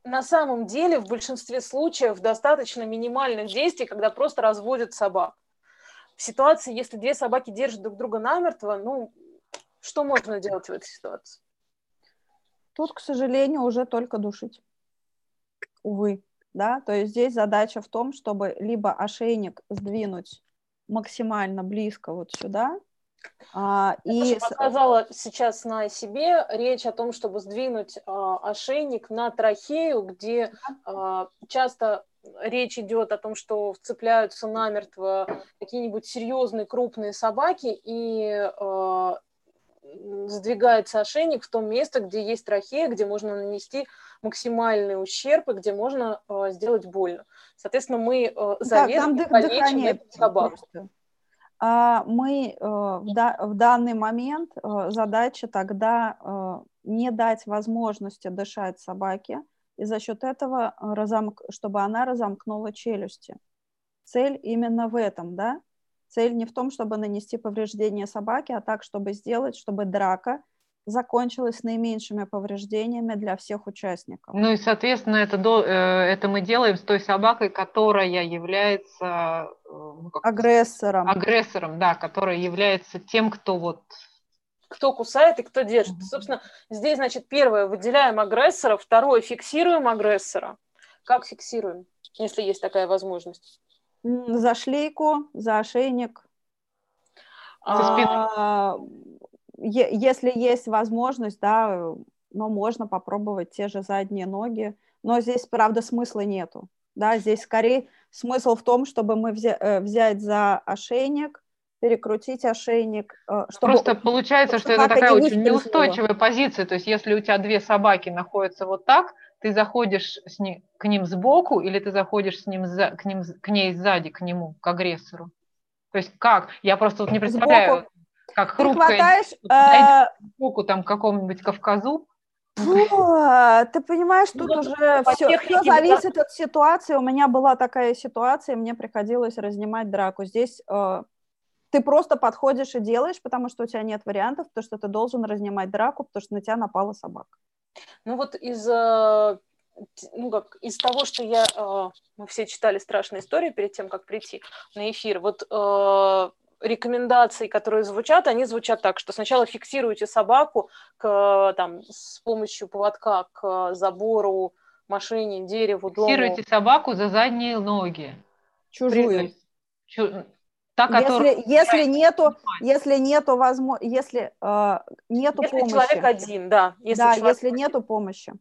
Speaker 1: на самом деле в большинстве случаев достаточно минимальных действий, когда просто разводят собак. В ситуации, если две собаки держат друг друга намертво, ну, что можно делать в этой ситуации?
Speaker 3: Тут, к сожалению, уже только душить. Увы. Да? То есть здесь задача в том, чтобы либо ошейник сдвинуть максимально близко вот сюда,
Speaker 1: а, и показала сейчас на себе речь о том, чтобы сдвинуть а, ошейник на трахею, где а, часто речь идет о том, что вцепляются намертво какие-нибудь серьезные крупные собаки и а, сдвигается ошейник в том месте, где есть трахея, где можно нанести максимальный ущерб и где можно а, сделать больно. Соответственно, мы а, заведомо да, полечим собаку. Просто.
Speaker 3: А, мы э, в данный момент э, задача тогда э, не дать возможности дышать собаке, и за счет этого, разомк... чтобы она разомкнула челюсти. Цель именно в этом, да? Цель не в том, чтобы нанести повреждение собаке, а так, чтобы сделать, чтобы драка закончилась наименьшими повреждениями для всех участников.
Speaker 2: Ну и, соответственно, это, до, э, это мы делаем с той собакой, которая является
Speaker 3: э, ну, агрессором.
Speaker 2: Агрессором, да, которая является тем, кто вот
Speaker 1: кто кусает и кто держит. Собственно, здесь, значит, первое, выделяем агрессора, второе, фиксируем агрессора. Как фиксируем, если есть такая возможность?
Speaker 3: За шлейку, за ошейник. А, если есть возможность, да, но можно попробовать те же задние ноги. Но здесь, правда, смысла нету. Да, здесь скорее смысл в том, чтобы мы взя- э, взять за ошейник, перекрутить ошейник.
Speaker 2: Э, чтобы Просто получается, что это такая очень неустойчивая позиция. То есть если у тебя две собаки находятся вот так, ты заходишь с ним, к ним сбоку или ты заходишь с ним за, к, ним, к ней сзади, к нему, к агрессору? То есть как? Я просто вот не представляю, сбоку. Как хрупкая... Ты хватаешь... Э... Там какому-нибудь Кавказу,
Speaker 3: Фу, ты понимаешь, тут ну, уже все, все зависит от ситуации. У меня была такая ситуация, мне приходилось разнимать драку. Здесь э, ты просто подходишь и делаешь, потому что у тебя нет вариантов, потому что ты должен разнимать драку, потому что на тебя напала собака.
Speaker 1: Ну вот из, э, ну как, из того, что я... Э, мы все читали страшные истории перед тем, как прийти на эфир. Вот э, рекомендаций, которые звучат, они звучат так, что сначала фиксируйте собаку к, там, с помощью поводка к забору, машине, дереву,
Speaker 2: дому. Фиксируйте собаку за задние ноги.
Speaker 3: Чужую. Чу... Та, которая... если, если нету, если нету возможно, если э, нету
Speaker 1: если
Speaker 3: помощи.
Speaker 1: человек один, да.
Speaker 3: Если да, если один. нету помощи.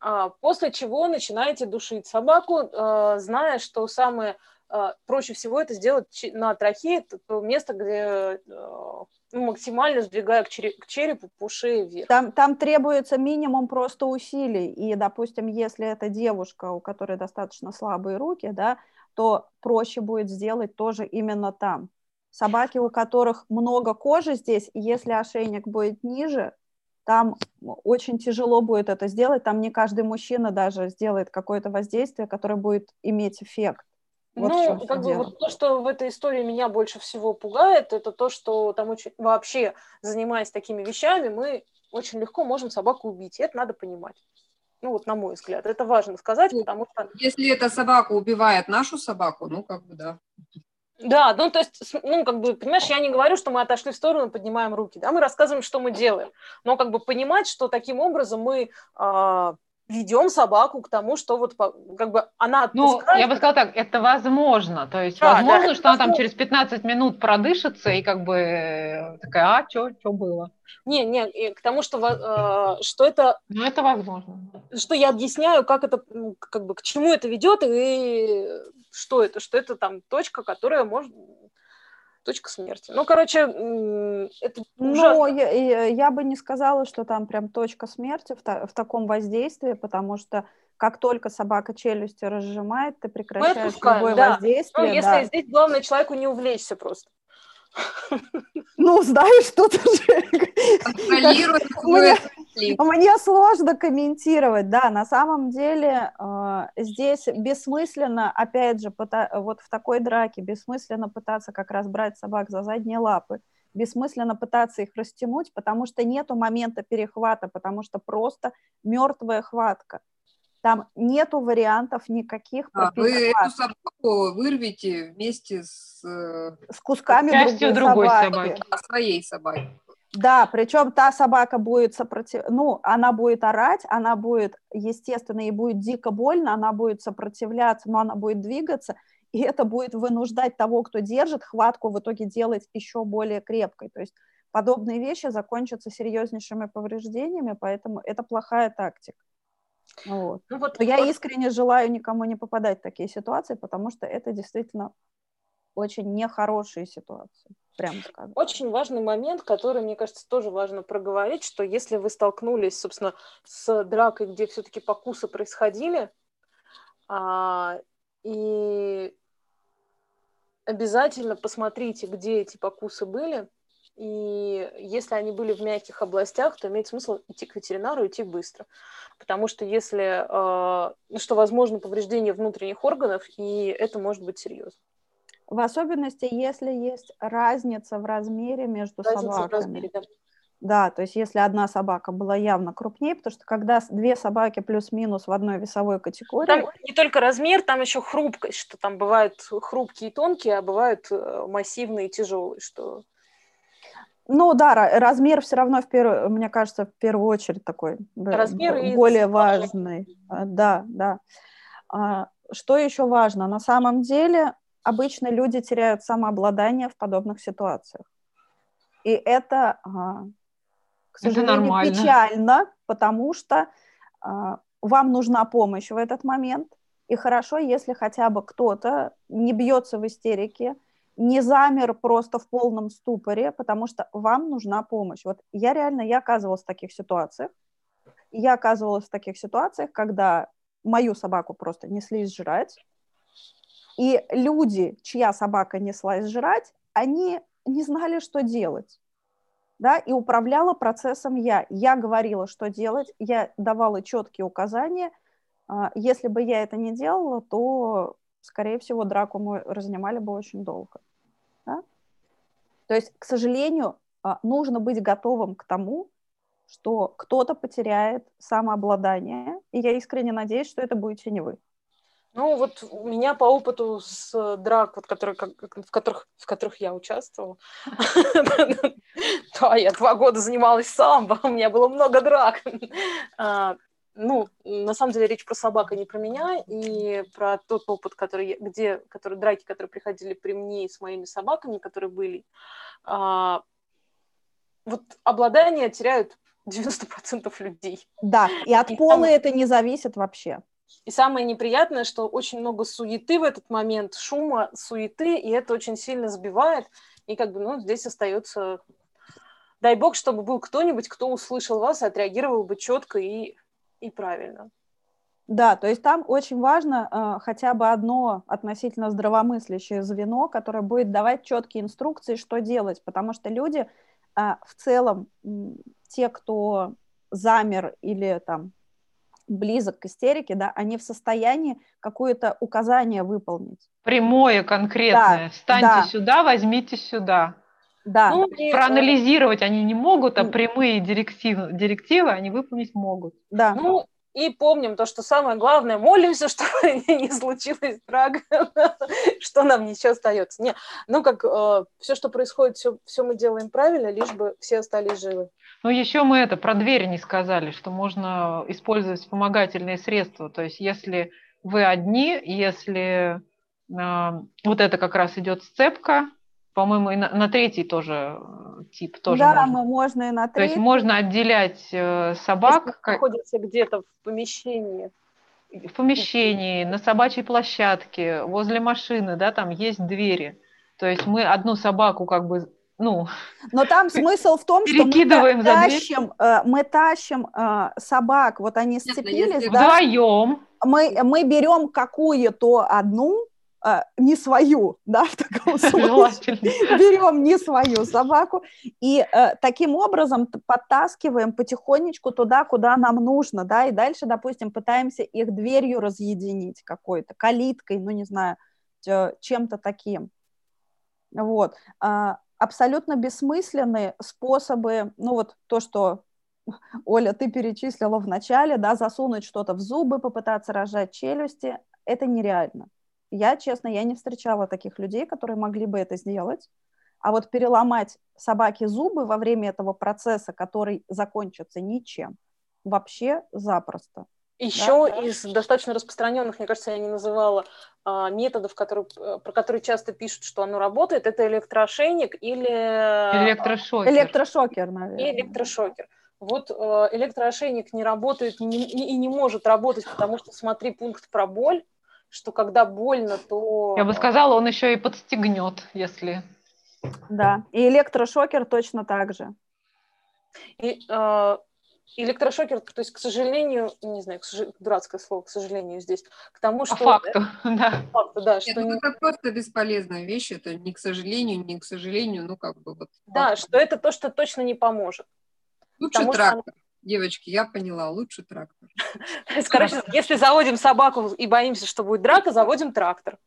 Speaker 1: А, после чего начинаете душить собаку, э, зная, что самое проще всего это сделать на трахее, то место, где э, ну, максимально сдвигая к, черепу по шее вверх.
Speaker 3: Там, там требуется минимум просто усилий. И, допустим, если это девушка, у которой достаточно слабые руки, да, то проще будет сделать тоже именно там. Собаки, у которых много кожи здесь, если ошейник будет ниже, там очень тяжело будет это сделать, там не каждый мужчина даже сделает какое-то воздействие, которое будет иметь эффект.
Speaker 1: Вот ну, как бы вот то, что в этой истории меня больше всего пугает, это то, что там очень вообще, занимаясь такими вещами, мы очень легко можем собаку убить. И это надо понимать. Ну, вот на мой взгляд. Это важно сказать, ну, потому что...
Speaker 4: Если эта собака убивает нашу собаку, ну, как бы, да.
Speaker 1: Да, ну, то есть, ну, как бы, понимаешь, я не говорю, что мы отошли в сторону, поднимаем руки, да, мы рассказываем, что мы делаем, но, как бы, понимать, что таким образом мы э, ведем собаку к тому, что вот как бы она
Speaker 2: отпускает. Ну, я бы сказала так, это возможно. То есть да, возможно, да, что она там через 15 минут продышится и как бы э, такая, а, что было?
Speaker 1: Не, не, к тому, что, э, что это...
Speaker 2: Ну, это возможно.
Speaker 1: Что я объясняю, как это, как бы, к чему это ведет и что это, что это там точка, которая может точка смерти. Ну, короче, это
Speaker 3: ужасно. я, я, я бы не сказала, что там прям точка смерти в, та, в таком воздействии, потому что как только собака челюсти разжимает, ты прекращаешь любое да. воздействие.
Speaker 1: Ну, если да. здесь главное человеку не увлечься просто.
Speaker 3: Ну, знаешь, тут уже... Мне, мне сложно комментировать, да, на самом деле э, здесь бессмысленно, опять же, вот в такой драке бессмысленно пытаться как раз брать собак за задние лапы, бессмысленно пытаться их растянуть, потому что нету момента перехвата, потому что просто мертвая хватка. Там нету вариантов никаких.
Speaker 4: А, вы эту собаку вырвете вместе с... Э,
Speaker 3: с кусками другой, другой собаки. собаки.
Speaker 4: Своей собаки.
Speaker 3: Да, причем та собака будет сопротив... ну, она будет орать, она будет, естественно, ей будет дико больно, она будет сопротивляться, но она будет двигаться, и это будет вынуждать того, кто держит хватку, в итоге делать еще более крепкой. То есть подобные вещи закончатся серьезнейшими повреждениями, поэтому это плохая тактика. Вот. Ну, вот, я вот... искренне желаю никому не попадать в такие ситуации, потому что это действительно очень нехорошие ситуации, прямо скажем.
Speaker 1: Очень важный момент, который, мне кажется, тоже важно проговорить, что если вы столкнулись, собственно, с дракой, где все-таки покусы происходили, а, и обязательно посмотрите, где эти покусы были, и если они были в мягких областях, то имеет смысл идти к ветеринару, идти быстро. Потому что если, э, ну, что возможно повреждение внутренних органов, и это может быть серьезно.
Speaker 3: В особенности, если есть разница в размере между разница собаками. В размере, да. Да, то есть если одна собака была явно крупнее, потому что когда две собаки плюс-минус в одной весовой категории...
Speaker 1: Там не только размер, там еще хрупкость, что там бывают хрупкие и тонкие, а бывают э, массивные и тяжелые, что
Speaker 3: Ну да, размер все равно, в первую, мне кажется, в первую очередь такой размер более важный. А, да, да. А, что еще важно? На самом деле обычно люди теряют самообладание в подобных ситуациях. И это, а, к сожалению, это печально, потому что вам нужна помощь в этот момент. И хорошо, если хотя бы кто-то не бьется в истерике, не замер просто в полном ступоре, потому что вам нужна помощь. Вот я реально, я оказывалась в таких ситуациях. Я оказывалась в таких ситуациях, когда мою собаку просто неслись жрать, и люди, чья собака неслась жрать, они не знали, что делать. Да, и управляла процессом я. Я говорила, что делать, я давала четкие указания. А, если бы я это не делала, то скорее всего, драку мы разнимали бы очень долго. Да? То есть, к сожалению, а, нужно быть готовым к тому, что кто-то потеряет самообладание, и я искренне надеюсь, что это будете не вы.
Speaker 1: Ну, вот у меня по опыту с драк, вот, которые, в, которых, в которых я участвовала, [laughs] да, я два года занималась самбо, у меня было много драк. Ну, на самом деле речь про собак, а не про меня, и про тот опыт, который, где, который, драки, которые приходили при мне с моими собаками, которые были. А, вот обладание теряют [laughs] 90% людей.
Speaker 3: Да, и от и пола самое... это не зависит вообще.
Speaker 1: И самое неприятное, что очень много суеты в этот момент, шума, суеты, и это очень сильно сбивает. И как бы, ну, здесь остается... Дай бог, чтобы был кто-нибудь, кто услышал вас и отреагировал бы четко и и правильно.
Speaker 3: Да, то есть там очень важно э, хотя бы одно относительно здравомыслящее звено, которое будет давать четкие инструкции, что делать, потому что люди э, в целом, э, те, кто замер или там близок к истерике, да, они в состоянии какое-то указание выполнить.
Speaker 2: Прямое, конкретное. Да, Встаньте да. сюда, возьмите сюда.
Speaker 3: Да.
Speaker 2: Ну, и, Проанализировать они не могут, а прямые директивы, директивы они выполнить могут.
Speaker 1: Да. Ну, и помним то, что самое главное, молимся, [laughs] чтобы не случилось драк, [laughs] что нам ничего остается. Не, ну как э, все, что происходит, все, все мы делаем правильно, лишь бы все остались живы.
Speaker 2: Ну еще мы это про двери не сказали, что можно использовать вспомогательные средства. То есть если вы одни, если э, вот это как раз идет сцепка, по-моему, и на, на третий тоже э, тип тоже
Speaker 3: да,
Speaker 2: можно.
Speaker 3: можно и на
Speaker 2: третий. То есть можно отделять э, собак.
Speaker 1: Если находится где-то в помещении.
Speaker 2: В помещении, на собачьей площадке, возле машины, да, там есть двери. То есть мы одну собаку как бы ну,
Speaker 3: но там смысл в том, что мы тащим, э, мы тащим собак, вот они сцепились,
Speaker 2: да, вдвоем.
Speaker 3: Мы, мы берем какую-то одну, не свою, да, в таком [laughs] случае. Берем не свою собаку и э, таким образом подтаскиваем потихонечку туда, куда нам нужно, да, и дальше, допустим, пытаемся их дверью разъединить какой-то, калиткой, ну, не знаю, чем-то таким. Вот. А, абсолютно бессмысленные способы, ну, вот то, что Оля, ты перечислила в начале, да, засунуть что-то в зубы, попытаться рожать челюсти, это нереально. Я, честно, я не встречала таких людей, которые могли бы это сделать. А вот переломать собаке зубы во время этого процесса, который закончится ничем, вообще запросто.
Speaker 1: Еще да? из достаточно распространенных, мне кажется, я не называла а, методов, которые, э, про которые часто пишут, что оно работает, это электроошейник или...
Speaker 2: Электрошокер.
Speaker 3: Электрошокер, наверное.
Speaker 1: И электрошокер. Вот э, электроошейник не работает и не может работать, потому что смотри пункт про боль, что когда больно, то...
Speaker 2: Я бы сказала, он еще и подстегнет, если...
Speaker 3: Да, и электрошокер точно так же.
Speaker 1: И, э, электрошокер, то есть, к сожалению, не знаю, к сож... дурацкое слово, к сожалению, здесь, к тому, что... [laughs]
Speaker 2: По факту, да.
Speaker 1: факту, да. Что
Speaker 4: Нет, ну, это просто бесполезная вещь, это не к сожалению, не к сожалению, ну, как бы вот...
Speaker 1: Да, факт. что это то, что точно не поможет.
Speaker 4: Лучше трактор. Что Девочки, я поняла, лучше трактор. [laughs]
Speaker 1: Короче, если заводим собаку и боимся, что будет драка, заводим трактор.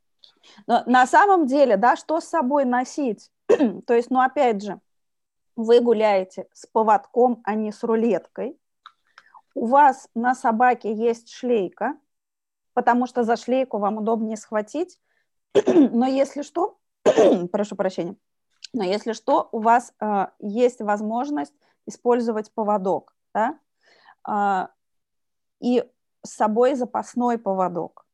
Speaker 3: Но на самом деле, да, что с собой носить? [clears throat] То есть, ну, опять же, вы гуляете с поводком, а не с рулеткой. У вас на собаке есть шлейка, потому что за шлейку вам удобнее схватить. [clears throat] Но если что, [clears throat] прошу прощения, Но если что, у вас э, есть возможность использовать поводок, да, э, и с собой запасной поводок.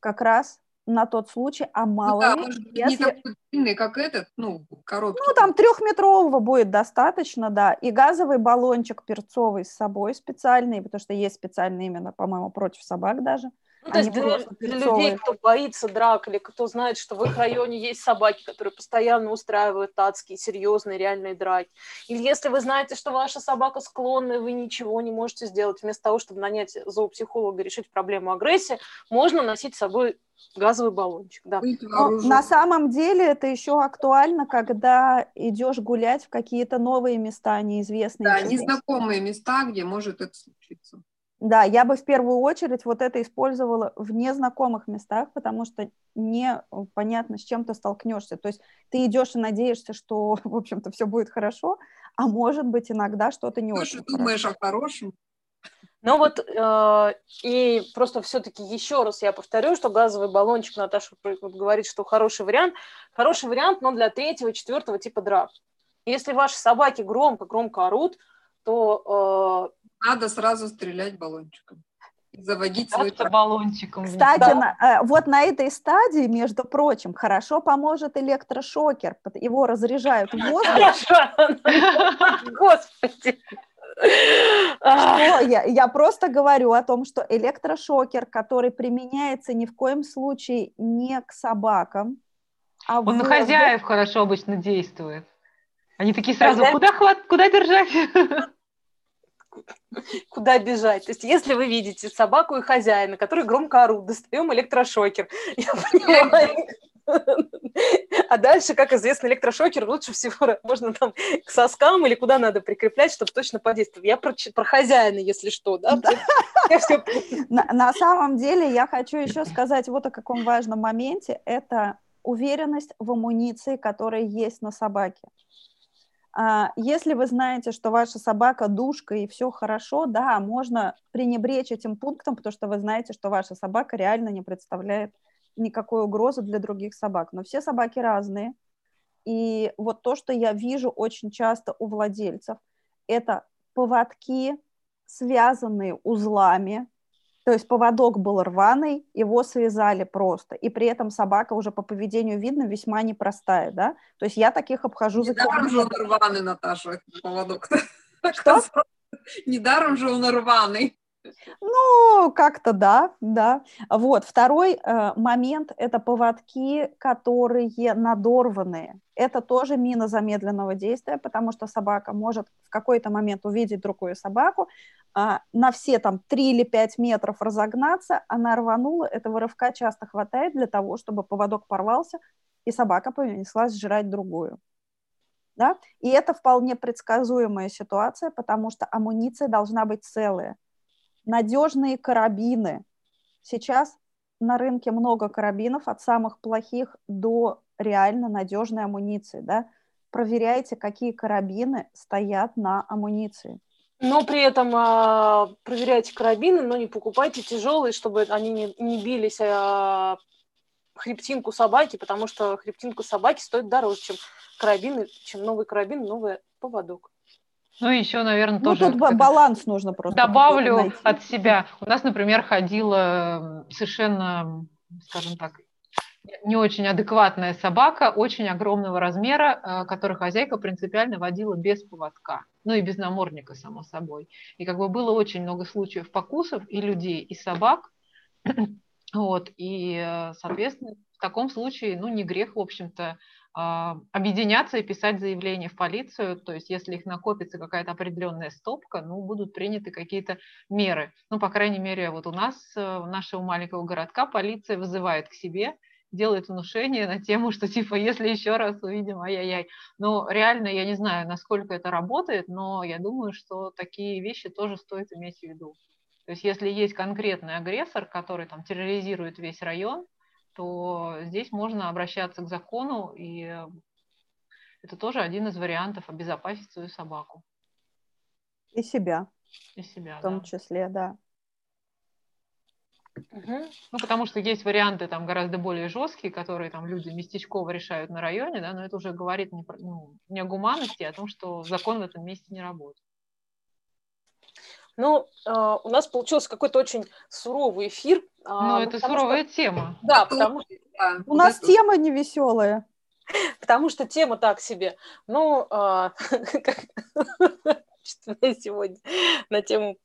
Speaker 3: Как раз на тот случай, а ну мало ну, да, ли,
Speaker 4: если... не такой длинный, как этот, ну, короткий.
Speaker 3: Ну, там трехметрового будет достаточно, да, и газовый баллончик перцовый с собой специальный, потому что есть специальный именно, по-моему, против собак даже.
Speaker 1: Ну, то есть для, для людей, кто боится драк или кто знает, что в их районе есть собаки, которые постоянно устраивают адские, серьезные, реальные драки. Или если вы знаете, что ваша собака склонна, и вы ничего не можете сделать, вместо того, чтобы нанять зоопсихолога и решить проблему агрессии, можно носить с собой газовый баллончик. Да.
Speaker 3: Но на самом деле это еще актуально, когда идешь гулять в какие-то новые места, неизвестные.
Speaker 4: Да, незнакомые места, где может это случиться.
Speaker 3: Да, я бы в первую очередь вот это использовала в незнакомых местах, потому что не понятно, с чем ты столкнешься. То есть ты идешь и надеешься, что, [laughs] в общем-то, все будет хорошо, а может быть иногда что-то не Слушай, очень.
Speaker 4: думаешь хорошо. о хорошем?
Speaker 1: Ну вот, э, и просто все-таки еще раз я повторю, что газовый баллончик, Наташа говорит, что хороший вариант. Хороший вариант, но для третьего, четвертого типа драк. Если ваши собаки громко-громко орут, то э,
Speaker 4: надо сразу стрелять баллончиком. Заводить свой
Speaker 2: баллончиком.
Speaker 3: Кстати, да. на, э, вот на этой стадии, между прочим, хорошо поможет электрошокер. Его разряжают в воздух.
Speaker 1: Господи.
Speaker 3: Что я, я просто говорю о том, что электрошокер, который применяется ни в коем случае не к собакам,
Speaker 2: а Он на хозяев хорошо обычно действует. Они такие сразу, куда, хват, куда держать? [laughs]
Speaker 1: куда бежать. То есть, если вы видите собаку и хозяина, который громко орут, достаем электрошокер. [laughs] Я понимаю. А дальше, как известно, электрошокер лучше всего [laughs] можно там к соскам или куда надо прикреплять, чтобы точно подействовать. Я про, про хозяина, если что, да? да.
Speaker 3: На, на самом деле я хочу еще сказать вот о каком важном моменте. Это уверенность в амуниции, которая есть на собаке. А, если вы знаете, что ваша собака душка и все хорошо, да, можно пренебречь этим пунктом, потому что вы знаете, что ваша собака реально не представляет никакой угрозы для других собак. Но все собаки разные. И вот то, что я вижу очень часто у владельцев, это поводки, связанные узлами, то есть поводок был рваный, его связали просто, и при этом собака уже по поведению видно весьма непростая, да? То есть я таких обхожу
Speaker 4: за Недаром же он рваный, Наташа, поводок.
Speaker 3: Что? [laughs]
Speaker 4: Недаром же он рваный.
Speaker 3: Ну, как-то да, да. Вот, второй э, момент – это поводки, которые надорванные. Это тоже мина замедленного действия, потому что собака может в какой-то момент увидеть другую собаку, э, на все там 3 или 5 метров разогнаться, она рванула, этого рывка часто хватает для того, чтобы поводок порвался, и собака понеслась жрать другую. Да? И это вполне предсказуемая ситуация, потому что амуниция должна быть целая надежные карабины. Сейчас на рынке много карабинов, от самых плохих до реально надежной амуниции. Да? Проверяйте, какие карабины стоят на амуниции.
Speaker 1: Но при этом а, проверяйте карабины, но не покупайте тяжелые, чтобы они не, не бились а, хребтинку собаки, потому что хребтинку собаки стоит дороже, чем карабины, чем новый карабин, новый поводок.
Speaker 2: Ну, еще, наверное, ну, тоже...
Speaker 3: тут баланс нужно просто.
Speaker 2: Добавлю от себя. У нас, например, ходила совершенно, скажем так, не очень адекватная собака, очень огромного размера, э, которую хозяйка принципиально водила без поводка, ну и без намордника, само собой. И как бы было очень много случаев покусов и людей, и собак, [clears throat] вот, и, э, соответственно, в таком случае, ну, не грех, в общем-то, объединяться и писать заявление в полицию, то есть если их накопится какая-то определенная стопка, ну, будут приняты какие-то меры. Ну, по крайней мере, вот у нас, э, нашего маленького городка, полиция вызывает к себе, делает внушение на тему, что типа, если еще раз увидим, ай-яй-яй. Но реально я не знаю, насколько это работает, но я думаю, что такие вещи тоже стоит иметь в виду. То есть если есть конкретный агрессор, который там терроризирует весь район, то здесь можно обращаться к закону, и это тоже один из вариантов обезопасить свою собаку.
Speaker 3: И себя.
Speaker 2: И себя,
Speaker 3: В том
Speaker 2: да.
Speaker 3: числе, да.
Speaker 2: Ну, потому что есть варианты там гораздо более жесткие, которые там люди местечково решают на районе, да, но это уже говорит не, ну, не о гуманности, а о том, что закон в этом месте не работает.
Speaker 1: Ну, э, у нас получился какой-то очень суровый эфир.
Speaker 2: А, ну, это суровая что... тема.
Speaker 1: Да, потому [laughs] что...
Speaker 3: У нас тема не веселая.
Speaker 1: Потому что тема так себе. Ну, [laughs] э, сегодня на тему...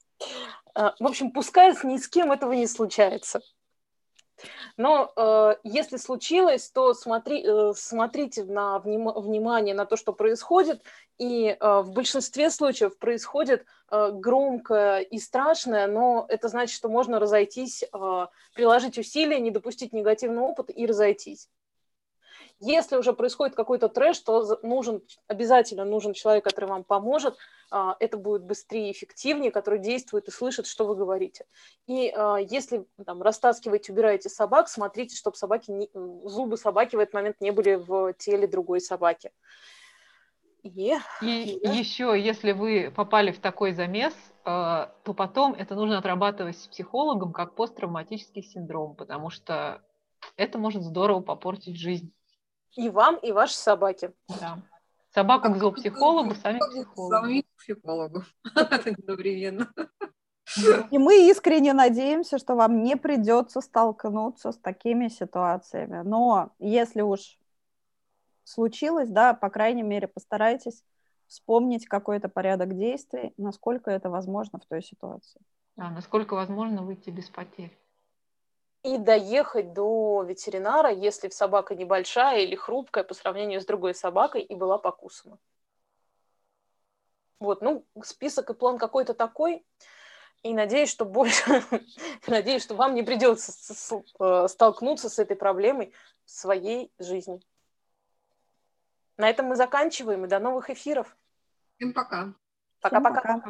Speaker 1: Э, в общем, пускай ни с кем этого не случается. Но э, если случилось, то смотри, э, смотрите на вним, внимание на то, что происходит, и э, в большинстве случаев происходит э, громкое и страшное, но это значит, что можно разойтись, э, приложить усилия, не допустить негативный опыт и разойтись. Если уже происходит какой-то трэш, то нужен, обязательно нужен человек, который вам поможет. А, это будет быстрее и эффективнее, который действует и слышит, что вы говорите. И а, если там, растаскиваете, убираете собак, смотрите, чтобы собаки не, зубы собаки в этот момент не были в теле другой собаки.
Speaker 2: И, и да. еще, если вы попали в такой замес, а, то потом это нужно отрабатывать с психологом как посттравматический синдром, потому что это может здорово попортить жизнь.
Speaker 1: И вам, и вашей собаке.
Speaker 2: Да. Собака к зоопсихологу, сами психологу. Сами
Speaker 4: психологу. [laughs] Одновременно.
Speaker 3: И мы искренне надеемся, что вам не придется столкнуться с такими ситуациями. Но если уж случилось, да, по крайней мере, постарайтесь вспомнить какой-то порядок действий, насколько это возможно в той ситуации.
Speaker 2: Да, насколько возможно выйти без потерь
Speaker 1: и доехать до ветеринара, если собака небольшая или хрупкая по сравнению с другой собакой и была покусана. Вот, ну, список и план какой-то такой, и надеюсь, что больше, [laughs] надеюсь, что вам не придется э, столкнуться с этой проблемой в своей жизни. На этом мы заканчиваем, и до новых эфиров.
Speaker 4: Всем пока.
Speaker 1: Пока-пока.